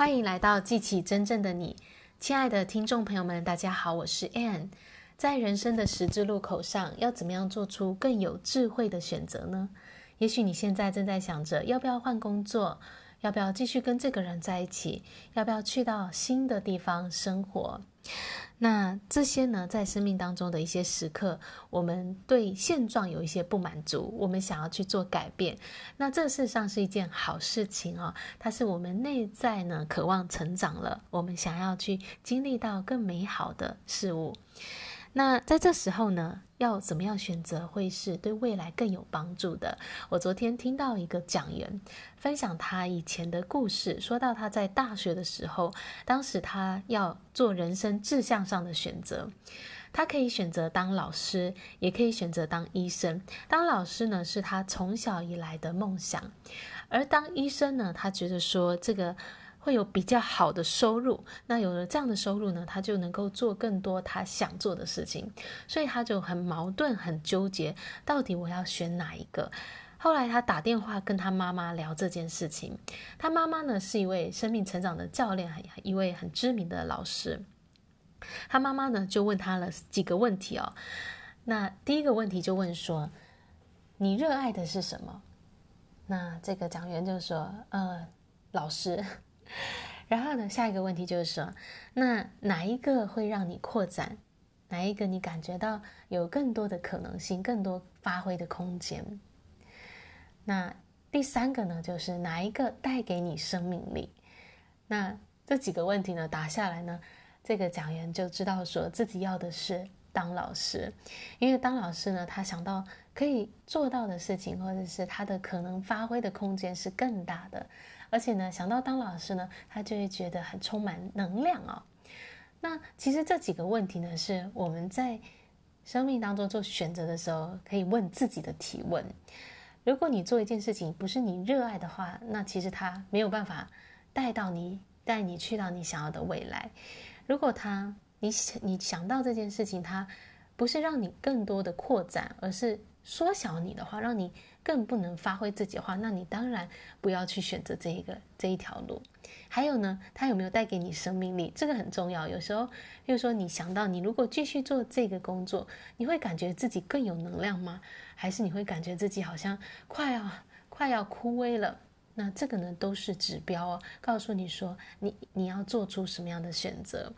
欢迎来到记起真正的你，亲爱的听众朋友们，大家好，我是 Anne。在人生的十字路口上，要怎么样做出更有智慧的选择呢？也许你现在正在想着，要不要换工作，要不要继续跟这个人在一起，要不要去到新的地方生活。那这些呢，在生命当中的一些时刻，我们对现状有一些不满足，我们想要去做改变。那这事实上是一件好事情哦，它是我们内在呢渴望成长了，我们想要去经历到更美好的事物。那在这时候呢，要怎么样选择会是对未来更有帮助的？我昨天听到一个讲员分享他以前的故事，说到他在大学的时候，当时他要做人生志向上的选择，他可以选择当老师，也可以选择当医生。当老师呢，是他从小以来的梦想，而当医生呢，他觉得说这个。会有比较好的收入，那有了这样的收入呢，他就能够做更多他想做的事情，所以他就很矛盾、很纠结，到底我要选哪一个？后来他打电话跟他妈妈聊这件事情，他妈妈呢是一位生命成长的教练，一位很知名的老师。他妈妈呢就问他了几个问题哦，那第一个问题就问说：“你热爱的是什么？”那这个讲员就说：“呃，老师。” 然后呢，下一个问题就是说，那哪一个会让你扩展？哪一个你感觉到有更多的可能性、更多发挥的空间？那第三个呢，就是哪一个带给你生命力？那这几个问题呢，答下来呢，这个讲员就知道说自己要的是当老师，因为当老师呢，他想到可以做到的事情，或者是他的可能发挥的空间是更大的。而且呢，想到当老师呢，他就会觉得很充满能量哦。那其实这几个问题呢，是我们在生命当中做选择的时候可以问自己的提问。如果你做一件事情不是你热爱的话，那其实它没有办法带到你，带你去到你想要的未来。如果他你想你想到这件事情，它不是让你更多的扩展，而是缩小你的话，让你。更不能发挥自己的话，那你当然不要去选择这一个这一条路。还有呢，它有没有带给你生命力？这个很重要。有时候，比如说你想到你如果继续做这个工作，你会感觉自己更有能量吗？还是你会感觉自己好像快要快要枯萎了？那这个呢，都是指标哦，告诉你说你你要做出什么样的选择，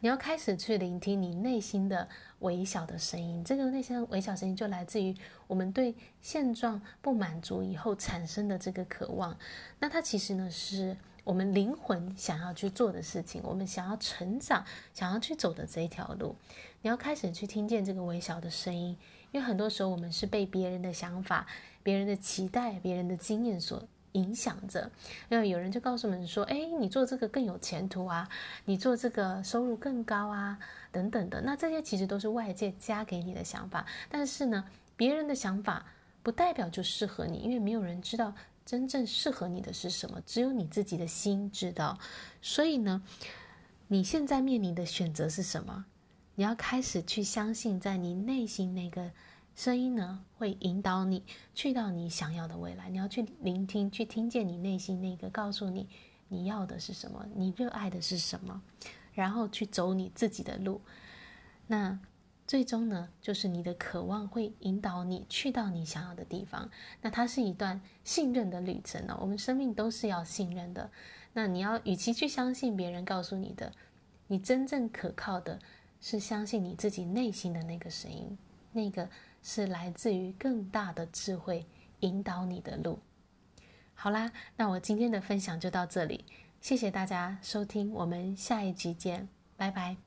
你要开始去聆听你内心的微小的声音。这个内心的微小声音就来自于我们对现状不满足以后产生的这个渴望。那它其实呢，是我们灵魂想要去做的事情，我们想要成长、想要去走的这一条路。你要开始去听见这个微小的声音，因为很多时候我们是被别人的想法、别人的期待、别人的经验所。影响着，因为有人就告诉我们说：“哎，你做这个更有前途啊，你做这个收入更高啊，等等的。”那这些其实都是外界加给你的想法，但是呢，别人的想法不代表就适合你，因为没有人知道真正适合你的是什么，只有你自己的心知道。所以呢，你现在面临的选择是什么？你要开始去相信，在你内心那个。声音呢，会引导你去到你想要的未来。你要去聆听，去听见你内心那个告诉你你要的是什么，你热爱的是什么，然后去走你自己的路。那最终呢，就是你的渴望会引导你去到你想要的地方。那它是一段信任的旅程呢。我们生命都是要信任的。那你要与其去相信别人告诉你的，你真正可靠的是相信你自己内心的那个声音，那个。是来自于更大的智慧引导你的路。好啦，那我今天的分享就到这里，谢谢大家收听，我们下一集见，拜拜。